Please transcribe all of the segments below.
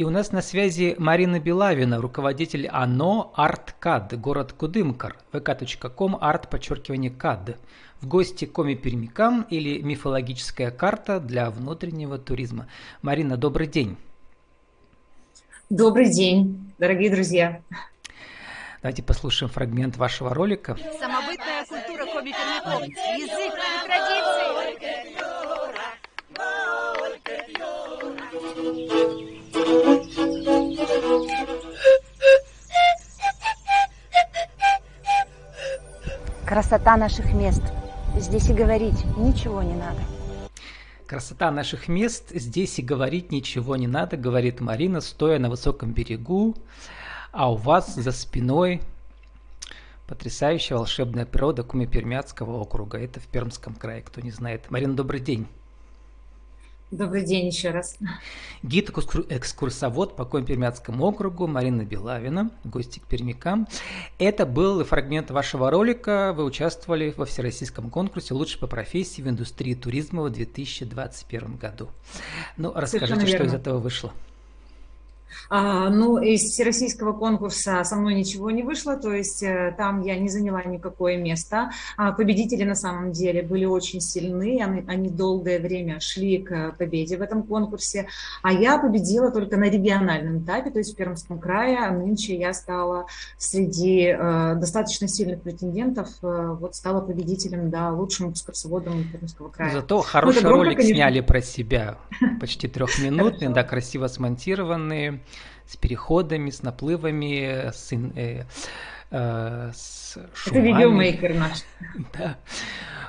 И у нас на связи Марина Белавина, руководитель АНО «Арткад», город Кудымкар, vk.com, арт, подчеркивание, кад. В гости Коми Пермякам или мифологическая карта для внутреннего туризма. Марина, добрый день. Добрый день, дорогие друзья. Давайте послушаем фрагмент вашего ролика. Самобытная культура Коми Пермяков, язык Красота наших мест. Здесь и говорить ничего не надо. Красота наших мест, здесь и говорить ничего не надо, говорит Марина, стоя на высоком берегу, а у вас за спиной потрясающая волшебная природа Куми-Пермяцкого округа. Это в Пермском крае, кто не знает. Марина, добрый день. Добрый день еще раз. Гид-экскурсовод по Компермятскому округу Марина Белавина, гости к пермякам. Это был фрагмент вашего ролика. Вы участвовали во всероссийском конкурсе «Лучше по профессии в индустрии туризма» в 2021 году. Ну, расскажите, что из этого вышло. А, ну, из всероссийского конкурса со мной ничего не вышло, то есть э, там я не заняла никакое место. А победители на самом деле были очень сильны, они, они долгое время шли к победе в этом конкурсе, а я победила только на региональном этапе, то есть в Пермском крае. А нынче я стала среди э, достаточно сильных претендентов, э, вот стала победителем, да, лучшим экскурсоводом Пермского края. Зато ну, хороший ну, ролик конечно. сняли про себя, почти трехминутный, да, красиво с переходами, с наплывами, с, э, э, с шумами. Это видеомейкер наш. Да.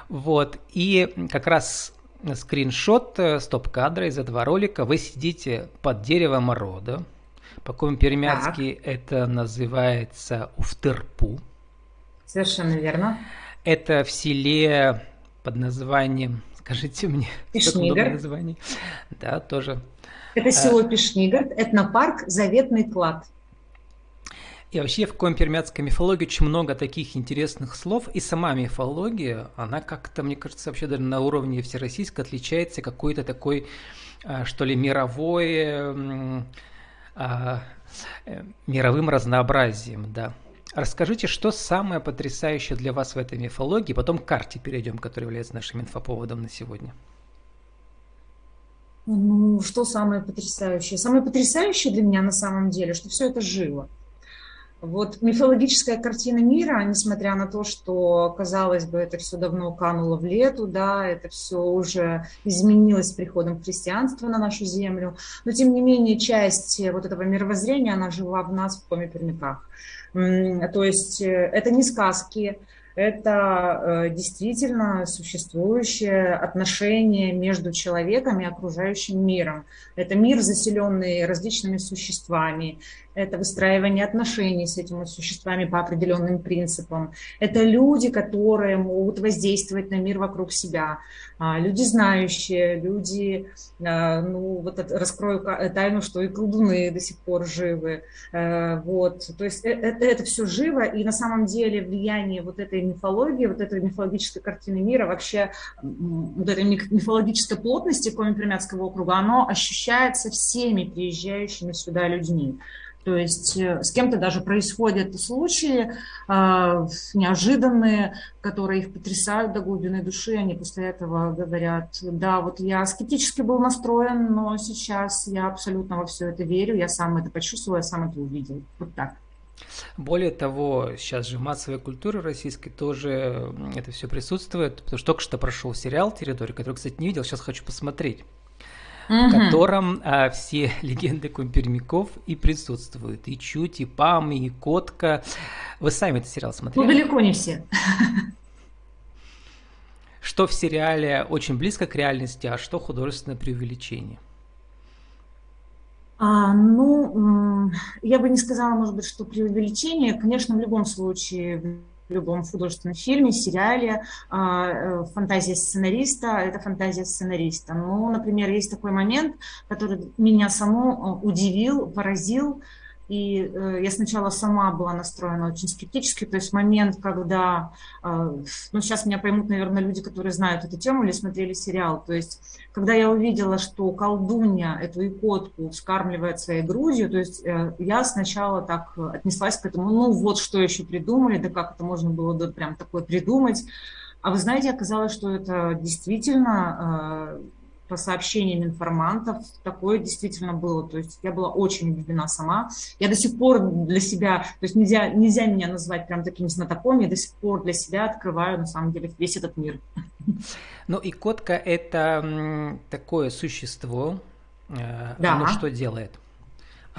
Вот. И как раз скриншот э, стоп-кадра из этого ролика. Вы сидите под деревом рода. По-пермяцки это называется уфтырпу. Совершенно верно. Это в селе под названием, скажите мне, Пишнигар. название. Да, тоже это э, село Пишнигард, этнопарк «Заветный клад». И вообще в компермятской мифологии очень много таких интересных слов, и сама мифология, она как-то, мне кажется, вообще даже на уровне всероссийской отличается какой-то такой, э, что ли, мировой, а, э, мировым разнообразием, да. Расскажите, что самое потрясающее для вас в этой мифологии, потом к карте перейдем, которая является нашим инфоповодом на сегодня. Ну, что самое потрясающее? Самое потрясающее для меня на самом деле, что все это живо. Вот мифологическая картина мира, несмотря на то, что, казалось бы, это все давно кануло в лету, да, это все уже изменилось с приходом христианства на нашу землю, но тем не менее часть вот этого мировоззрения, она жила в нас в коме-пермяках. То есть э, это не сказки, это э, действительно существующее отношение между человеком и окружающим миром. Это мир, заселенный различными существами, это выстраивание отношений с этими существами по определенным принципам. Это люди, которые могут воздействовать на мир вокруг себя. А, люди знающие, люди, а, ну вот раскрою тайну, что и колдуны до сих пор живы. Э, вот. То есть это, это все живо, и на самом деле влияние вот этой мифологии, вот этой мифологической картины мира, вообще вот этой мифологической плотности Коми-Пермяцкого округа, оно ощущается всеми приезжающими сюда людьми. То есть э, с кем-то даже происходят случаи э, неожиданные, которые их потрясают до глубины души. Они после этого говорят, да, вот я скептически был настроен, но сейчас я абсолютно во все это верю, я сам это почувствовал, я сам это увидел. Вот так. Более того, сейчас же в массовой культуре российской тоже это все присутствует, потому что только что прошел сериал «Территория», который, кстати, не видел, сейчас хочу посмотреть угу. в котором а, все легенды кумпермяков и присутствуют. И Чуть, и Пам, и Котка. Вы сами этот сериал смотрели? Ну, далеко не все. Что в сериале очень близко к реальности, а что художественное преувеличение? А, ну, я бы не сказала, может быть, что преувеличение. Конечно, в любом случае любом художественном фильме, сериале. А, э, фантазия сценариста – это фантазия сценариста. Ну, например, есть такой момент, который меня саму э, удивил, поразил. И э, я сначала сама была настроена очень скептически, то есть момент, когда, э, ну сейчас меня поймут, наверное, люди, которые знают эту тему или смотрели сериал, то есть когда я увидела, что колдунья эту икотку вскармливает своей грудью, то есть э, я сначала так отнеслась к этому, ну вот что еще придумали, да как это можно было да, прям такое придумать, а вы знаете, оказалось, что это действительно э, по сообщениям информантов такое действительно было. То есть я была очень удивлена сама. Я до сих пор для себя, то есть нельзя, нельзя меня назвать прям таким знатоком, я до сих пор для себя открываю на самом деле весь этот мир. Ну и котка это такое существо, э, да. оно что делает?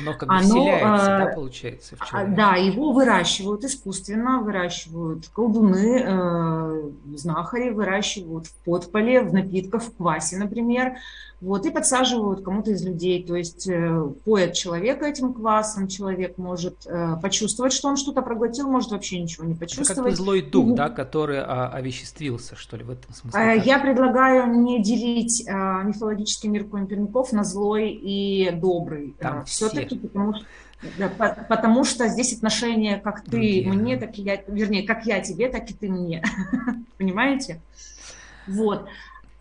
Оно как бы Оно, вселяется, да, э, получается, в человека? Да, его выращивают искусственно, выращивают колдуны, э, знахари, выращивают в подполе, в напитках, в квасе, например вот, и подсаживают кому-то из людей, то есть э, поят человека этим квасом, человек может э, почувствовать, что он что-то проглотил, может вообще ничего не почувствовать. Это как злой дух, mm-hmm. да, который а, овеществился, что ли, в этом смысле? Э, я предлагаю не делить а, мифологический мир Коимперников на злой и добрый. Там Все-таки, потому что потому что здесь отношения как ты Другие. мне, так и я, вернее, как я тебе, так и ты мне. Понимаете? Вот.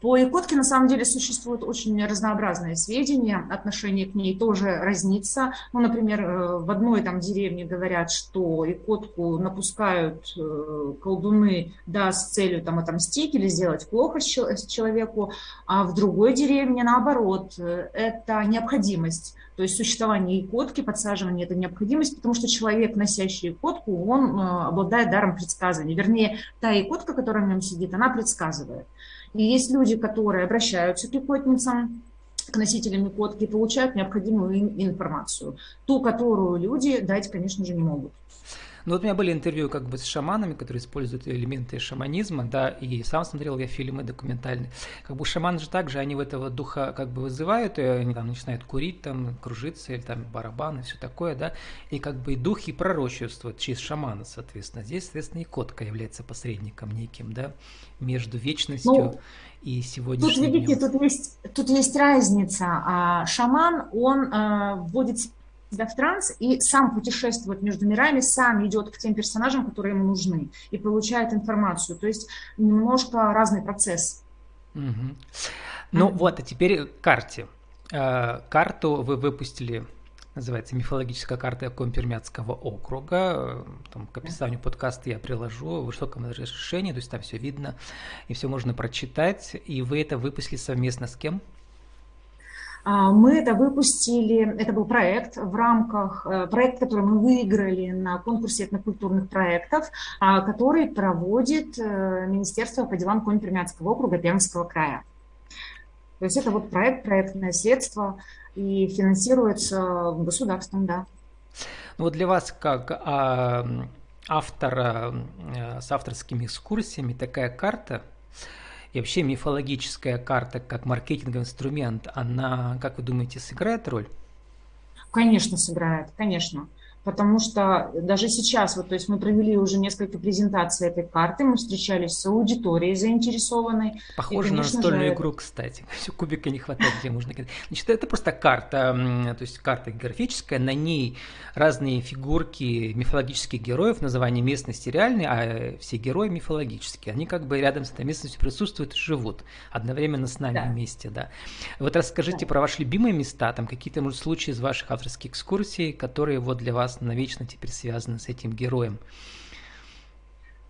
По Якутке на самом деле существуют очень разнообразные сведения, отношение к ней тоже разнится. Ну, например, э, в одной там деревне говорят, что Якутку напускают э, колдуны, да, с целью там отомстить или сделать плохо человеку, а в другой деревне наоборот, э, это необходимость. То есть существование икотки, подсаживание – это необходимость, потому что человек, носящий икотку, он обладает даром предсказывания. Вернее, та икотка, которая в нем сидит, она предсказывает. И есть люди, которые обращаются к икотницам, к носителям икотки, получают необходимую информацию. Ту, которую люди дать, конечно же, не могут. Ну вот у меня были интервью как бы с шаманами, которые используют элементы шаманизма, да, и сам смотрел я фильмы документальные. Как бы шаманы же также, они в этого духа как бы вызывают, и они там начинают курить, там, кружиться, или там барабаны, все такое, да, и как бы и духи пророчествуют через шамана, соответственно. Здесь, соответственно, и котка является посредником неким, да, между вечностью ну, и сегодняшним Тут, видите, тут есть, тут есть разница. А, шаман, он а, вводит себя в транс и сам путешествует между мирами, сам идет к тем персонажам, которые ему нужны, и получает информацию. То есть немножко разный процесс. Угу. Ну mm-hmm. вот, а теперь к карте. Э, карту вы выпустили называется «Мифологическая карта Компермятского округа». Там, к описанию подкаста я приложу в высоком разрешении, то есть там все видно и все можно прочитать. И вы это выпустили совместно с кем? А, мы это выпустили, это был проект в рамках, э, проект, который мы выиграли на конкурсе этнокультурных проектов, а, который проводит э, Министерство по делам Конь-Пермятского округа Пермского края. То есть это вот проект, проектное средство, и финансируется государством, да. Ну вот для вас как а, автора э, с авторскими экскурсиями такая карта и вообще мифологическая карта как маркетинговый инструмент, она, как вы думаете, сыграет роль? Конечно, сыграет, конечно потому что даже сейчас, вот, то есть мы провели уже несколько презентаций этой карты, мы встречались с аудиторией заинтересованной. Похоже и, на настольную же... игру, кстати. Все кубика не хватает, где можно Значит, это просто карта, то есть карта графическая, на ней разные фигурки мифологических героев, название местности реальные, а все герои мифологические. Они как бы рядом с этой местностью присутствуют и живут одновременно с нами да. вместе, да. Вот расскажите да. про ваши любимые места, там какие-то, может, случаи из ваших авторских экскурсий, которые вот для вас вас навечно теперь связаны с этим героем.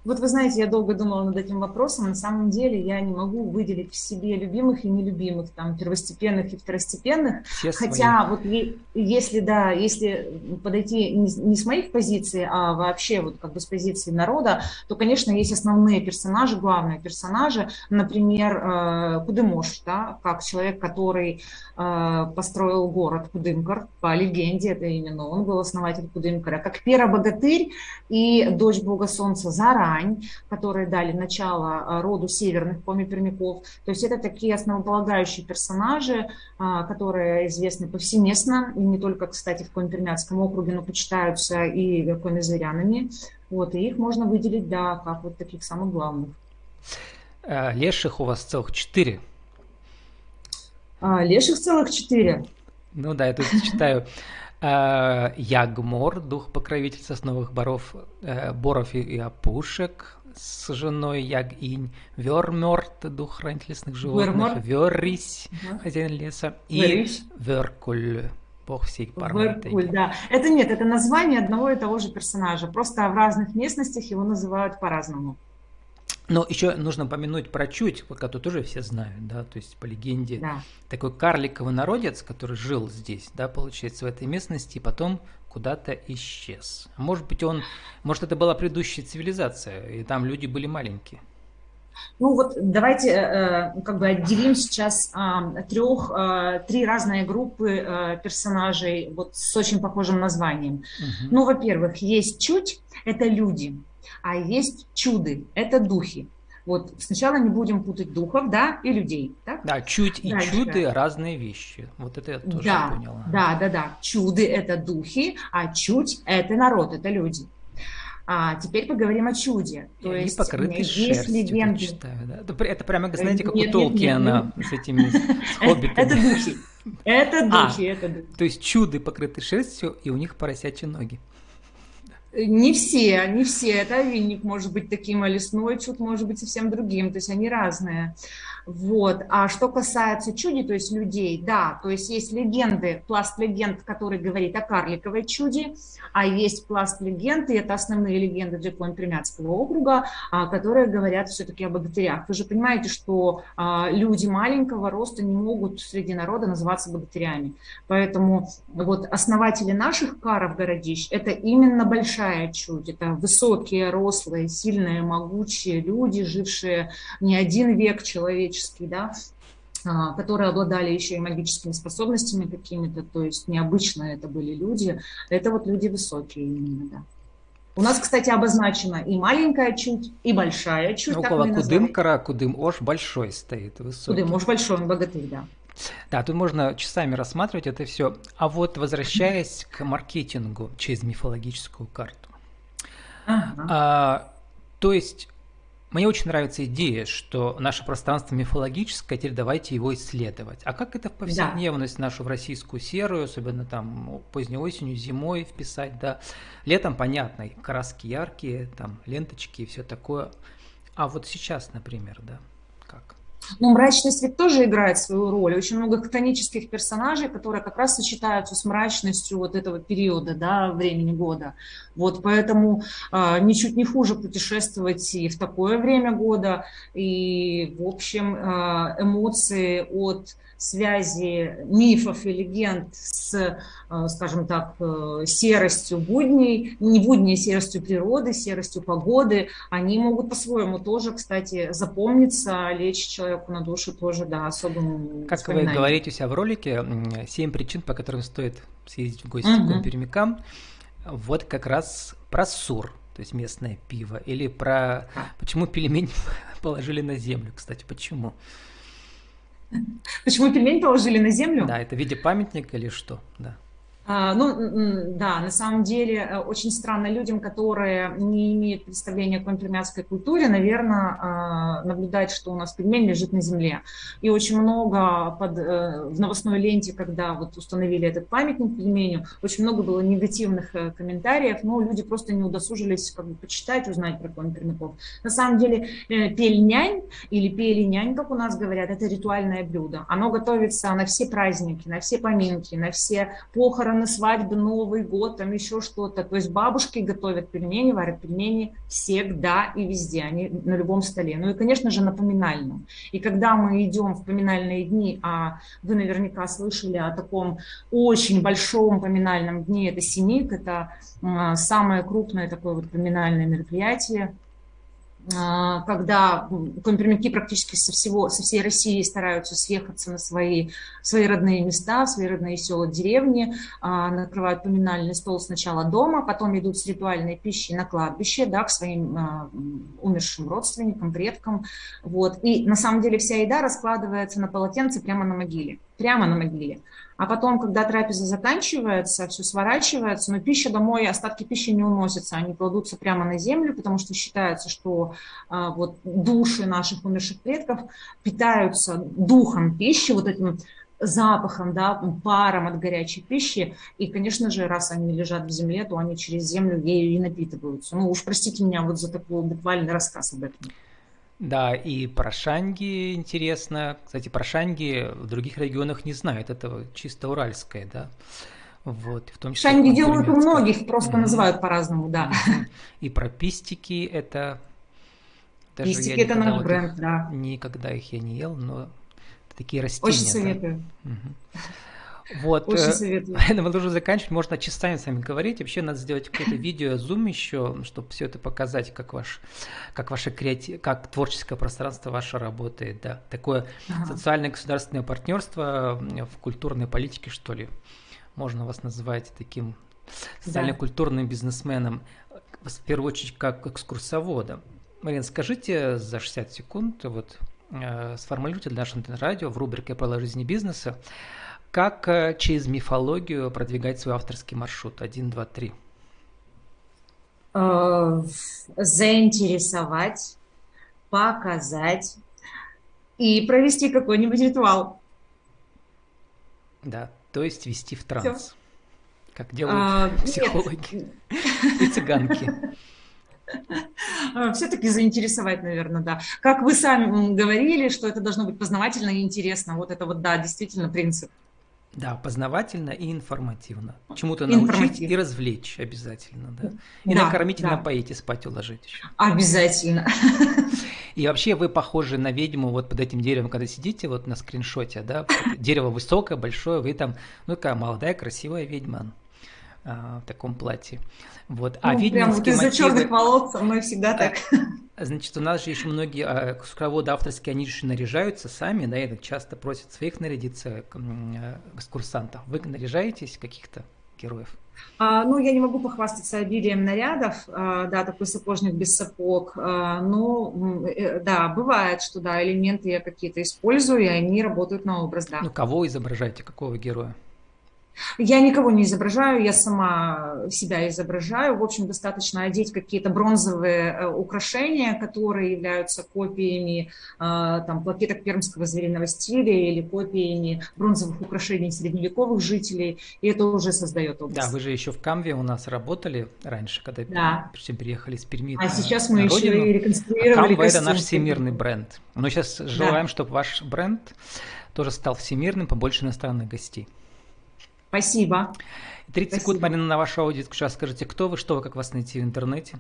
Вот вы знаете, я долго думала над этим вопросом. На самом деле я не могу выделить в себе любимых и нелюбимых, там, первостепенных и второстепенных. Все Хотя свои. вот если, да, если подойти не, не с моих позиций, а вообще вот как бы с позиции народа, то, конечно, есть основные персонажи, главные персонажи. Например, э, Кудымош, да, как человек, который э, построил город Кудымкар. По легенде, это именно он был основатель Кудымкара. Как Пера-богатырь и дочь бога солнца Зара, Казань, которые дали начало а, роду северных помипермяков. То есть это такие основополагающие персонажи, а, которые известны повсеместно, и не только, кстати, в Комипермятском округе, но почитаются и комизырянами. Вот, и их можно выделить, да, как вот таких самых главных. А, леших у вас целых четыре. Леших целых четыре. Ну да, я тут читаю Ягмор, дух покровитель сосновых боров, э, боров и, опушек, с женой Ягинь, Вермёрт, дух хранитель лесных животных, Веррись, хозяин леса, и Веркуль, бог всей парматы. Веркуль, да. Это нет, это название одного и того же персонажа, просто в разных местностях его называют по-разному. Но еще нужно помянуть про Чуть, который тоже все знают, да, то есть по легенде да. такой карликовый народец, который жил здесь, да, получается, в этой местности, и потом куда-то исчез. Может быть, он, может, это была предыдущая цивилизация, и там люди были маленькие. Ну вот давайте э, как бы отделим сейчас э, трех, э, три разные группы э, персонажей вот с очень похожим названием. Угу. Ну, во-первых, есть чуть, это люди а есть чуды, это духи. Вот сначала не будем путать духов, да, и людей. Так? Да, чуть и Дальше. чуды разные вещи. Вот это я тоже да, поняла. Да, да, да. Чуды это духи, а чуть это народ, это люди. А теперь поговорим о чуде. То и есть покрыты есть легенды. Читаю, да? это, это прямо, знаете, как нет, у Толкиена с этими хоббитами. Это духи. Это а, духи, это духи. То есть чуды покрыты шерстью, и у них поросячьи ноги. Не все, не все. Это винник может быть таким, а лесной чуд может быть совсем другим. То есть они разные. Вот. А что касается чуди, то есть людей, да, то есть есть легенды, пласт легенд, который говорит о карликовой чуде, а есть пласт легенд, и это основные легенды для Пермяцкого округа, а, которые говорят все-таки о богатырях. Вы же понимаете, что а, люди маленького роста не могут среди народа называться богатырями. Поэтому вот основатели наших каров городищ – это именно большая чудь. Это высокие, рослые, сильные, могучие люди, жившие не один век человеческий, да, а, которые обладали еще и магическими способностями какими-то, то есть необычно это были люди, это вот люди высокие именно, да. У нас, кстати, обозначена и маленькая чуть, и большая чуть. Ну, около Кудым-Кара, Кудым-Ош большой стоит, высокий. Кудым-Ош большой, он богатырь, да. Да, тут можно часами рассматривать это все. А вот возвращаясь к маркетингу через мифологическую карту. Ага. А, то есть мне очень нравится идея, что наше пространство мифологическое, теперь давайте его исследовать. А как это в повседневность да. нашу в российскую серую, особенно там поздней осенью, зимой вписать, да. Летом, понятно, краски яркие, там ленточки и все такое. А вот сейчас, например, да, как? Но мрачность ведь тоже играет свою роль. Очень много хтонических персонажей, которые как раз сочетаются с мрачностью вот этого периода, да, времени года. Вот поэтому э, ничуть не хуже путешествовать и в такое время года. И, в общем, э, эмоции от связи мифов и легенд с, э, скажем так, э, серостью будней, не будней, а серостью природы, серостью погоды, они могут по-своему тоже, кстати, запомниться, лечь человеку на душу тоже, да, особым Как вы говорите у себя в ролике, семь причин, по которым стоит съездить в гости угу. к пермякам, вот как раз про сур, то есть местное пиво, или про почему пельмень положили на землю, кстати, почему? Почему пельмень положили на землю? Да, это в виде памятника или что? Да. А, ну, да, на самом деле э, очень странно людям, которые не имеют представления о контрмятской культуре, наверное, а, наблюдать, что у нас пельмень лежит на земле. И очень много под, э, в новостной ленте, когда вот установили этот памятник пельменю, очень много было негативных э, комментариев, но люди просто не удосужились как бы почитать, узнать про контрмяков. На самом деле пельнянь или пелинянь, как у нас говорят, это ритуальное блюдо. Оно готовится на все праздники, на все поминки, на все похороны, похороны, свадьбы, Новый год, там еще что-то. То есть бабушки готовят пельмени, варят пельмени всегда и везде, они на любом столе. Ну и, конечно же, на поминальном. И когда мы идем в поминальные дни, а вы наверняка слышали о таком очень большом поминальном дне, это Синик, это самое крупное такое вот поминальное мероприятие а, когда компримяки практически со, всего, со всей России стараются съехаться на свои, свои родные места, свои родные села, деревни, а, накрывают поминальный стол сначала дома, потом идут с ритуальной пищей на кладбище, да, к своим а, умершим родственникам, предкам. Вот. И на самом деле вся еда раскладывается на полотенце прямо на могиле, прямо на могиле. А потом, когда трапеза заканчивается, все сворачивается, но пища домой, остатки пищи не уносятся, они кладутся прямо на землю, потому что считается, что а, вот души наших умерших предков питаются духом пищи, вот этим запахом, да, паром от горячей пищи. И, конечно же, раз они лежат в земле, то они через землю ею и напитываются. Ну уж простите меня вот за такой буквальный рассказ об этом. Да, и про шанги интересно. Кстати, про шанги в других регионах не знают. Это чисто уральское, да. Вот, в том числе Шанги делают у многих, просто mm называют по-разному, да. И про пистики это... Даже пистики это наш бренд, да. Никогда их я не ел, но такие растения. Очень советую. Да? Вот. Очень э, советую. Должны заканчивать, можно часами с вами говорить. Вообще надо сделать какое-то видео, зум еще, чтобы все это показать, как ваш, как ваше креатив, как творческое пространство ваше работает, да. Такое ага. социальное государственное партнерство в культурной политике, что ли. Можно вас называть таким социально-культурным бизнесменом, в первую очередь, как экскурсоводом. Марина, скажите за 60 секунд, вот э, сформулируйте для нашего радио в рубрике «Правила жизни бизнеса», как э, через мифологию продвигать свой авторский маршрут? Один, два, три. Э, заинтересовать, показать и провести какой-нибудь ритуал. Да, то есть вести в транс. Все. Как делают а, психологи нет. и цыганки. Все-таки заинтересовать, наверное, да. Как вы сами говорили, что это должно быть познавательно и интересно. Вот это вот, да, действительно принцип. Да, познавательно и информативно. Чему-то научить и развлечь обязательно, да. И да, накормить да. и напоить, и спать уложить еще. Обязательно. И вообще вы похожи на ведьму вот под этим деревом, когда сидите вот на скриншоте, да, дерево высокое, большое, вы там, ну такая молодая, красивая ведьма в таком платье. Вот. А ну, прям вот из-за черных волос мы всегда так. Значит, у нас же еще многие а, экскурсоводы авторские, они же наряжаются сами, да, и часто просят своих нарядиться э, экскурсантов. Вы наряжаетесь каких-то героев? А, ну, я не могу похвастаться обилием нарядов, а, да, такой сапожник без сапог, а, но, э, да, бывает, что, да, элементы я какие-то использую, и они работают на образ, да. Ну, кого изображаете, какого героя? Я никого не изображаю, я сама себя изображаю. В общем, достаточно одеть какие-то бронзовые э, украшения, которые являются копиями э, там, плакеток пермского звериного стиля или копиями бронзовых украшений средневековых жителей, и это уже создает образ. Да, вы же еще в Камве у нас работали раньше, когда да. переехали из Перми. А сейчас мы еще родину. и реконструировали а Камва – это наш всемирный бренд. Мы сейчас желаем, да. чтобы ваш бренд тоже стал всемирным, побольше иностранных гостей. Спасибо. 30 Спасибо. секунд, Марина, на вашу аудиторку. Сейчас скажите, кто вы, что вы, как вас найти в интернете?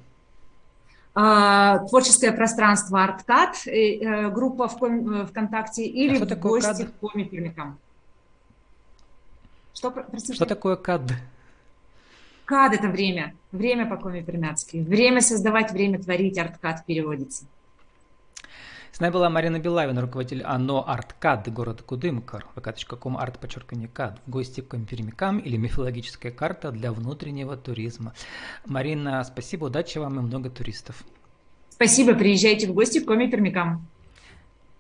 А, творческое пространство Арткат, э, группа в э, ВКонтакте или а в гости к комикам. Что, простите? что такое КАД? КАД – это время. Время по коми пермяцки. Время создавать, время творить. Арткат переводится. С нами была Марина Белавина, руководитель АНО «Арткад» города Кудымкар, vk.com арт подчеркивание кад, гости к Пермякам или мифологическая карта для внутреннего туризма. Марина, спасибо, удачи вам и много туристов. Спасибо, приезжайте в гости к Коми Пермякам.